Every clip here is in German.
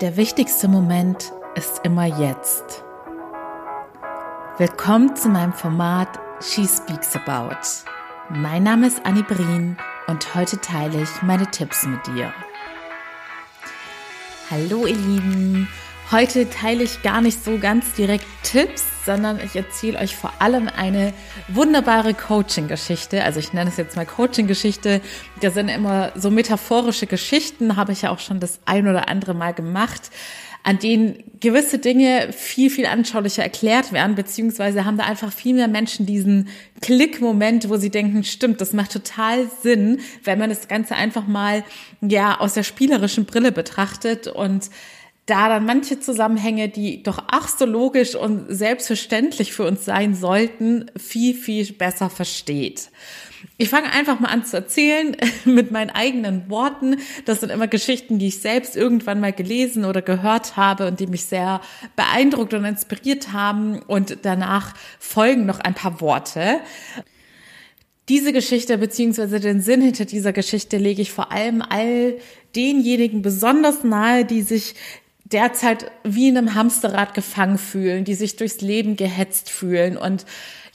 Der wichtigste Moment ist immer jetzt. Willkommen zu meinem Format She Speaks About. Mein Name ist Annie Brien und heute teile ich meine Tipps mit dir. Hallo ihr Lieben, heute teile ich gar nicht so ganz direkt Tipps, sondern ich erzähle euch vor allem eine wunderbare Coaching-Geschichte. Also ich nenne es jetzt mal Coaching-Geschichte. Das sind immer so metaphorische Geschichten, habe ich ja auch schon das ein oder andere Mal gemacht an denen gewisse Dinge viel, viel anschaulicher erklärt werden, beziehungsweise haben da einfach viel mehr Menschen diesen Klick-Moment, wo sie denken, stimmt, das macht total Sinn, wenn man das Ganze einfach mal, ja, aus der spielerischen Brille betrachtet und da dann manche Zusammenhänge, die doch ach so logisch und selbstverständlich für uns sein sollten, viel, viel besser versteht. Ich fange einfach mal an zu erzählen mit meinen eigenen Worten. Das sind immer Geschichten, die ich selbst irgendwann mal gelesen oder gehört habe und die mich sehr beeindruckt und inspiriert haben. Und danach folgen noch ein paar Worte. Diese Geschichte beziehungsweise den Sinn hinter dieser Geschichte lege ich vor allem all denjenigen besonders nahe, die sich derzeit wie in einem Hamsterrad gefangen fühlen, die sich durchs Leben gehetzt fühlen und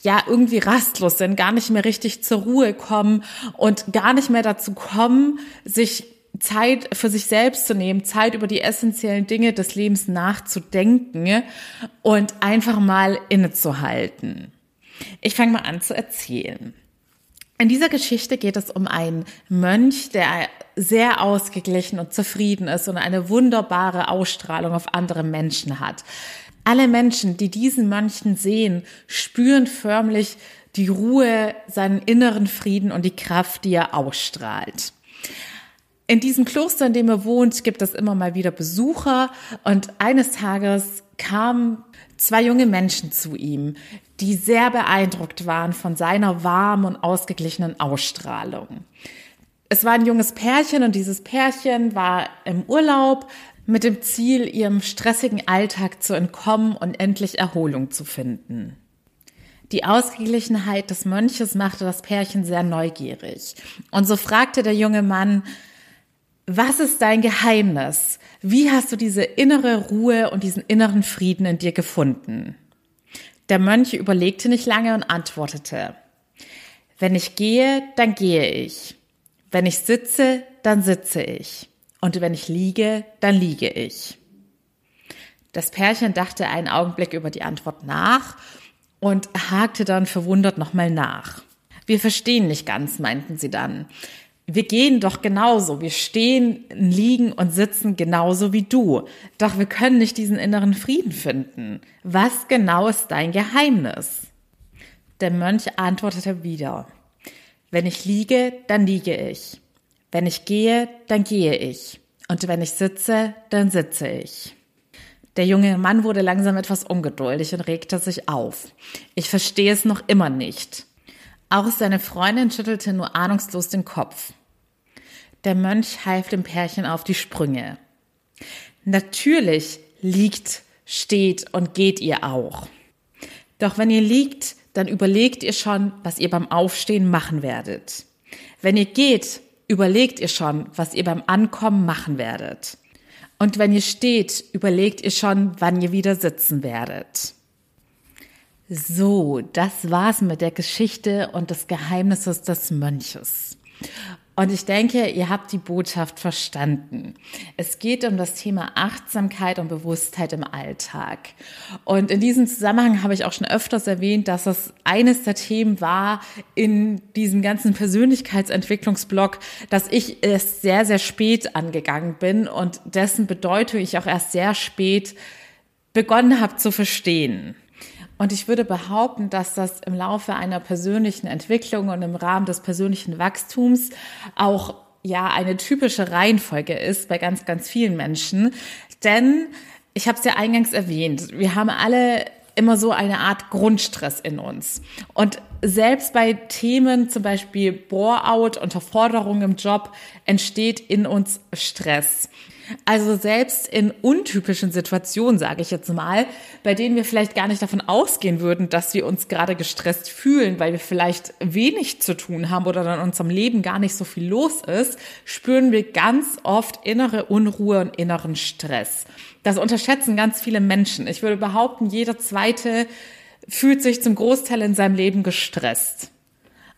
ja irgendwie rastlos sind, gar nicht mehr richtig zur Ruhe kommen und gar nicht mehr dazu kommen, sich Zeit für sich selbst zu nehmen, Zeit über die essentiellen Dinge des Lebens nachzudenken und einfach mal innezuhalten. Ich fange mal an zu erzählen. In dieser Geschichte geht es um einen Mönch, der sehr ausgeglichen und zufrieden ist und eine wunderbare Ausstrahlung auf andere Menschen hat. Alle Menschen, die diesen Mönchen sehen, spüren förmlich die Ruhe, seinen inneren Frieden und die Kraft, die er ausstrahlt. In diesem Kloster, in dem er wohnt, gibt es immer mal wieder Besucher und eines Tages kamen zwei junge Menschen zu ihm, die sehr beeindruckt waren von seiner warmen und ausgeglichenen Ausstrahlung. Es war ein junges Pärchen und dieses Pärchen war im Urlaub, mit dem Ziel, ihrem stressigen Alltag zu entkommen und endlich Erholung zu finden. Die Ausgeglichenheit des Mönches machte das Pärchen sehr neugierig. Und so fragte der junge Mann, was ist dein Geheimnis? Wie hast du diese innere Ruhe und diesen inneren Frieden in dir gefunden? Der Mönch überlegte nicht lange und antwortete, wenn ich gehe, dann gehe ich. Wenn ich sitze, dann sitze ich. Und wenn ich liege, dann liege ich. Das Pärchen dachte einen Augenblick über die Antwort nach und hakte dann verwundert nochmal nach. Wir verstehen nicht ganz, meinten sie dann. Wir gehen doch genauso. Wir stehen, liegen und sitzen genauso wie du. Doch wir können nicht diesen inneren Frieden finden. Was genau ist dein Geheimnis? Der Mönch antwortete wieder. Wenn ich liege, dann liege ich. Wenn ich gehe, dann gehe ich. Und wenn ich sitze, dann sitze ich. Der junge Mann wurde langsam etwas ungeduldig und regte sich auf. Ich verstehe es noch immer nicht. Auch seine Freundin schüttelte nur ahnungslos den Kopf. Der Mönch half dem Pärchen auf die Sprünge. Natürlich liegt, steht und geht ihr auch. Doch wenn ihr liegt, dann überlegt ihr schon, was ihr beim Aufstehen machen werdet. Wenn ihr geht, überlegt ihr schon, was ihr beim Ankommen machen werdet. Und wenn ihr steht, überlegt ihr schon, wann ihr wieder sitzen werdet. So, das war's mit der Geschichte und des Geheimnisses des Mönches. Und ich denke, ihr habt die Botschaft verstanden. Es geht um das Thema Achtsamkeit und Bewusstheit im Alltag. Und in diesem Zusammenhang habe ich auch schon öfters erwähnt, dass es eines der Themen war in diesem ganzen Persönlichkeitsentwicklungsblock, dass ich es sehr, sehr spät angegangen bin und dessen Bedeutung ich auch erst sehr spät begonnen habe zu verstehen. Und ich würde behaupten, dass das im Laufe einer persönlichen Entwicklung und im Rahmen des persönlichen Wachstums auch ja eine typische Reihenfolge ist bei ganz, ganz vielen Menschen. Denn ich habe es ja eingangs erwähnt, wir haben alle immer so eine Art Grundstress in uns. Und selbst bei Themen, zum Beispiel Bore-out, Unterforderung im Job, entsteht in uns Stress. Also selbst in untypischen Situationen, sage ich jetzt mal, bei denen wir vielleicht gar nicht davon ausgehen würden, dass wir uns gerade gestresst fühlen, weil wir vielleicht wenig zu tun haben oder in unserem Leben gar nicht so viel los ist, spüren wir ganz oft innere Unruhe und inneren Stress. Das unterschätzen ganz viele Menschen. Ich würde behaupten, jeder zweite fühlt sich zum Großteil in seinem Leben gestresst.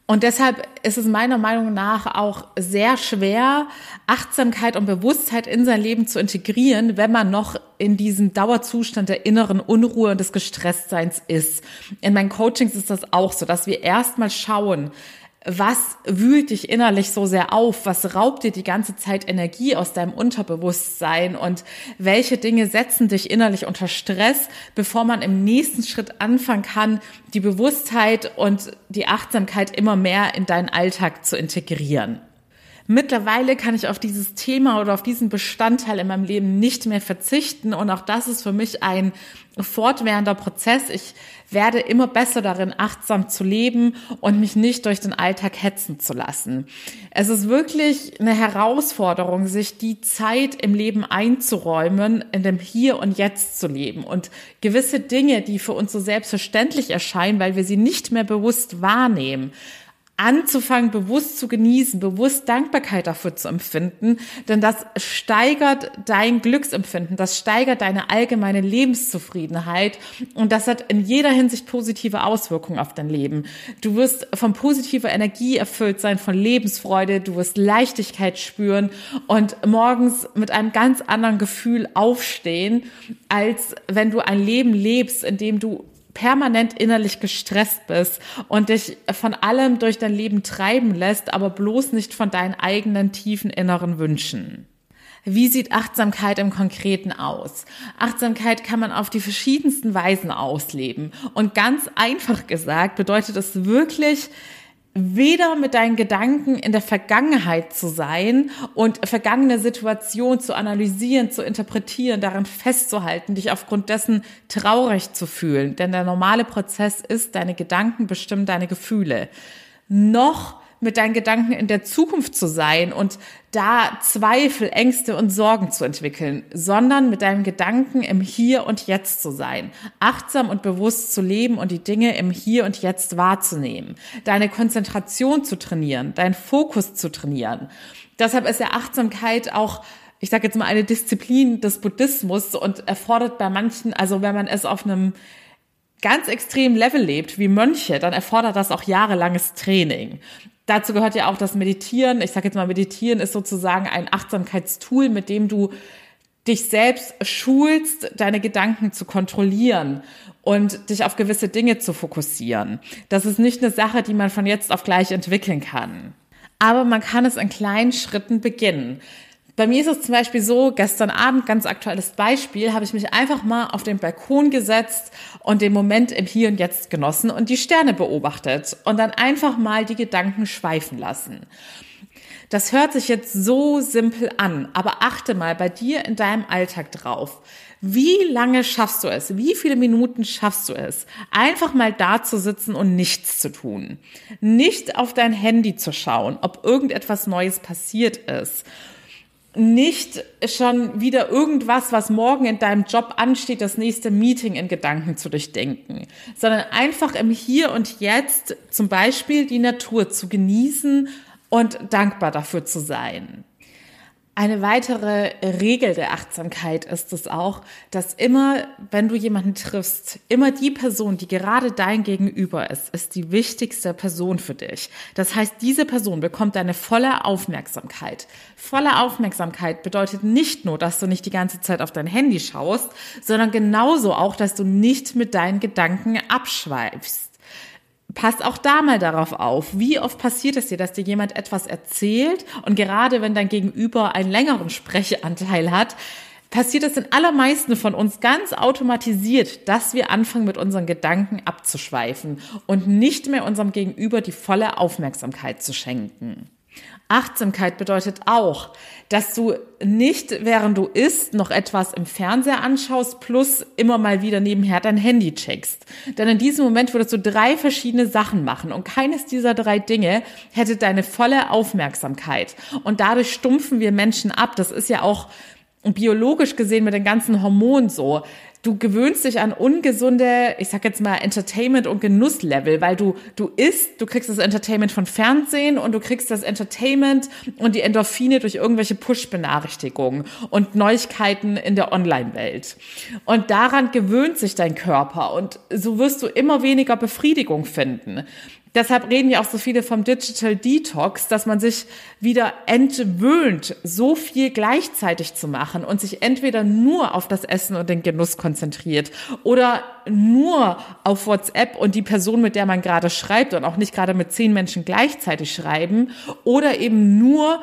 Und deshalb ist es meiner Meinung nach auch sehr schwer, Achtsamkeit und Bewusstheit in sein Leben zu integrieren, wenn man noch in diesem Dauerzustand der inneren Unruhe und des Gestresstseins ist. In meinen Coachings ist das auch so, dass wir erstmal schauen, was wühlt dich innerlich so sehr auf? Was raubt dir die ganze Zeit Energie aus deinem Unterbewusstsein? Und welche Dinge setzen dich innerlich unter Stress, bevor man im nächsten Schritt anfangen kann, die Bewusstheit und die Achtsamkeit immer mehr in deinen Alltag zu integrieren? Mittlerweile kann ich auf dieses Thema oder auf diesen Bestandteil in meinem Leben nicht mehr verzichten und auch das ist für mich ein fortwährender Prozess. Ich werde immer besser darin, achtsam zu leben und mich nicht durch den Alltag hetzen zu lassen. Es ist wirklich eine Herausforderung, sich die Zeit im Leben einzuräumen, in dem Hier und Jetzt zu leben und gewisse Dinge, die für uns so selbstverständlich erscheinen, weil wir sie nicht mehr bewusst wahrnehmen, anzufangen, bewusst zu genießen, bewusst Dankbarkeit dafür zu empfinden, denn das steigert dein Glücksempfinden, das steigert deine allgemeine Lebenszufriedenheit. Und das hat in jeder Hinsicht positive Auswirkungen auf dein Leben. Du wirst von positiver Energie erfüllt sein, von Lebensfreude, du wirst Leichtigkeit spüren und morgens mit einem ganz anderen Gefühl aufstehen, als wenn du ein Leben lebst, in dem du permanent innerlich gestresst bist und dich von allem durch dein Leben treiben lässt, aber bloß nicht von deinen eigenen tiefen inneren Wünschen. Wie sieht Achtsamkeit im Konkreten aus? Achtsamkeit kann man auf die verschiedensten Weisen ausleben. Und ganz einfach gesagt bedeutet es wirklich, weder mit deinen Gedanken in der Vergangenheit zu sein und vergangene Situationen zu analysieren, zu interpretieren, daran festzuhalten, dich aufgrund dessen traurig zu fühlen. Denn der normale Prozess ist, deine Gedanken bestimmen deine Gefühle. Noch mit deinen Gedanken in der Zukunft zu sein und da Zweifel, Ängste und Sorgen zu entwickeln, sondern mit deinen Gedanken im Hier und Jetzt zu sein, achtsam und bewusst zu leben und die Dinge im Hier und Jetzt wahrzunehmen, deine Konzentration zu trainieren, deinen Fokus zu trainieren. Deshalb ist ja Achtsamkeit auch ich sage jetzt mal eine Disziplin des Buddhismus und erfordert bei manchen, also wenn man es auf einem ganz extremen Level lebt, wie Mönche, dann erfordert das auch jahrelanges Training. Dazu gehört ja auch das Meditieren. Ich sage jetzt mal, Meditieren ist sozusagen ein Achtsamkeitstool, mit dem du dich selbst schulst, deine Gedanken zu kontrollieren und dich auf gewisse Dinge zu fokussieren. Das ist nicht eine Sache, die man von jetzt auf gleich entwickeln kann. Aber man kann es in kleinen Schritten beginnen. Bei mir ist es zum Beispiel so, gestern Abend, ganz aktuelles Beispiel, habe ich mich einfach mal auf den Balkon gesetzt und den Moment im Hier und Jetzt genossen und die Sterne beobachtet und dann einfach mal die Gedanken schweifen lassen. Das hört sich jetzt so simpel an, aber achte mal bei dir in deinem Alltag drauf. Wie lange schaffst du es? Wie viele Minuten schaffst du es? Einfach mal da zu sitzen und nichts zu tun. Nicht auf dein Handy zu schauen, ob irgendetwas Neues passiert ist nicht schon wieder irgendwas, was morgen in deinem Job ansteht, das nächste Meeting in Gedanken zu durchdenken, sondern einfach im Hier und Jetzt zum Beispiel die Natur zu genießen und dankbar dafür zu sein. Eine weitere Regel der Achtsamkeit ist es auch, dass immer, wenn du jemanden triffst, immer die Person, die gerade dein Gegenüber ist, ist die wichtigste Person für dich. Das heißt, diese Person bekommt deine volle Aufmerksamkeit. Volle Aufmerksamkeit bedeutet nicht nur, dass du nicht die ganze Zeit auf dein Handy schaust, sondern genauso auch, dass du nicht mit deinen Gedanken abschweifst. Passt auch da mal darauf auf. Wie oft passiert es dir, dass dir jemand etwas erzählt und gerade wenn dein Gegenüber einen längeren Sprechanteil hat, passiert es in allermeisten von uns ganz automatisiert, dass wir anfangen, mit unseren Gedanken abzuschweifen und nicht mehr unserem Gegenüber die volle Aufmerksamkeit zu schenken. Achtsamkeit bedeutet auch, dass du nicht, während du isst, noch etwas im Fernseher anschaust, plus immer mal wieder nebenher dein Handy checkst. Denn in diesem Moment würdest du drei verschiedene Sachen machen und keines dieser drei Dinge hätte deine volle Aufmerksamkeit. Und dadurch stumpfen wir Menschen ab. Das ist ja auch biologisch gesehen mit den ganzen Hormonen so du gewöhnst dich an ungesunde, ich sag jetzt mal Entertainment und Genusslevel, weil du du isst, du kriegst das Entertainment von Fernsehen und du kriegst das Entertainment und die Endorphine durch irgendwelche Push-Benachrichtigungen und Neuigkeiten in der Online-Welt. Und daran gewöhnt sich dein Körper und so wirst du immer weniger Befriedigung finden. Deshalb reden ja auch so viele vom Digital Detox, dass man sich wieder entwöhnt, so viel gleichzeitig zu machen und sich entweder nur auf das Essen und den Genuss konzentriert oder nur auf WhatsApp und die Person, mit der man gerade schreibt und auch nicht gerade mit zehn Menschen gleichzeitig schreiben oder eben nur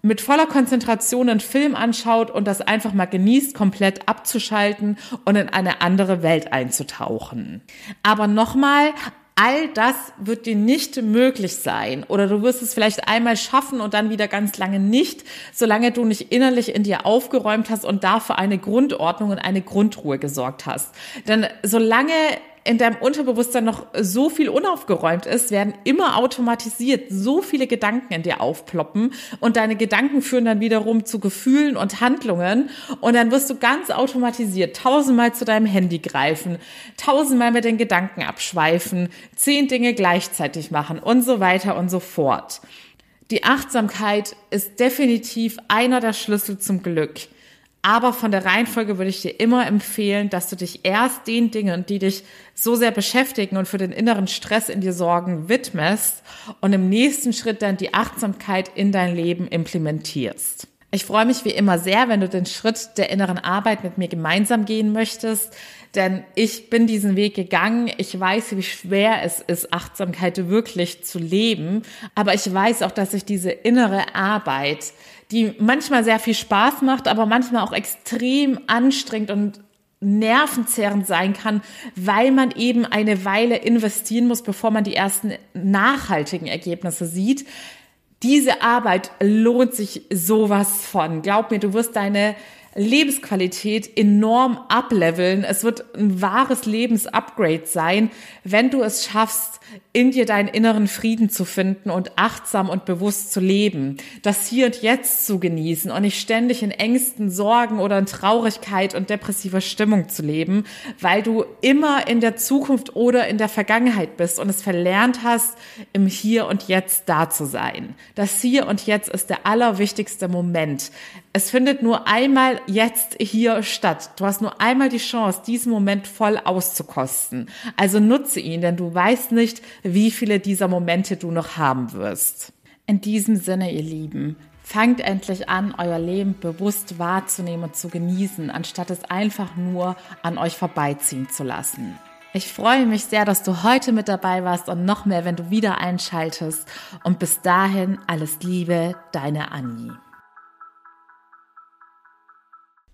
mit voller Konzentration einen Film anschaut und das einfach mal genießt, komplett abzuschalten und in eine andere Welt einzutauchen. Aber nochmal, All das wird dir nicht möglich sein oder du wirst es vielleicht einmal schaffen und dann wieder ganz lange nicht, solange du nicht innerlich in dir aufgeräumt hast und dafür eine Grundordnung und eine Grundruhe gesorgt hast. Denn solange in deinem Unterbewusstsein noch so viel unaufgeräumt ist, werden immer automatisiert so viele Gedanken in dir aufploppen und deine Gedanken führen dann wiederum zu Gefühlen und Handlungen und dann wirst du ganz automatisiert tausendmal zu deinem Handy greifen, tausendmal mit den Gedanken abschweifen, zehn Dinge gleichzeitig machen und so weiter und so fort. Die Achtsamkeit ist definitiv einer der Schlüssel zum Glück. Aber von der Reihenfolge würde ich dir immer empfehlen, dass du dich erst den Dingen, die dich so sehr beschäftigen und für den inneren Stress in dir sorgen, widmest und im nächsten Schritt dann die Achtsamkeit in dein Leben implementierst. Ich freue mich wie immer sehr, wenn du den Schritt der inneren Arbeit mit mir gemeinsam gehen möchtest, denn ich bin diesen Weg gegangen. Ich weiß, wie schwer es ist, Achtsamkeit wirklich zu leben, aber ich weiß auch, dass ich diese innere Arbeit die manchmal sehr viel Spaß macht, aber manchmal auch extrem anstrengend und nervenzerrend sein kann, weil man eben eine Weile investieren muss, bevor man die ersten nachhaltigen Ergebnisse sieht. Diese Arbeit lohnt sich sowas von. Glaub mir, du wirst deine Lebensqualität enorm ableveln. Es wird ein wahres Lebensupgrade sein, wenn du es schaffst, in dir deinen inneren Frieden zu finden und achtsam und bewusst zu leben, das hier und jetzt zu genießen und nicht ständig in Ängsten, Sorgen oder in Traurigkeit und depressiver Stimmung zu leben, weil du immer in der Zukunft oder in der Vergangenheit bist und es verlernt hast, im Hier und Jetzt da zu sein. Das Hier und Jetzt ist der allerwichtigste Moment. Es findet nur einmal jetzt hier statt. Du hast nur einmal die Chance, diesen Moment voll auszukosten. Also nutze ihn, denn du weißt nicht, wie viele dieser Momente du noch haben wirst. In diesem Sinne, ihr Lieben, fangt endlich an, euer Leben bewusst wahrzunehmen und zu genießen, anstatt es einfach nur an euch vorbeiziehen zu lassen. Ich freue mich sehr, dass du heute mit dabei warst und noch mehr, wenn du wieder einschaltest. Und bis dahin alles Liebe, deine Annie.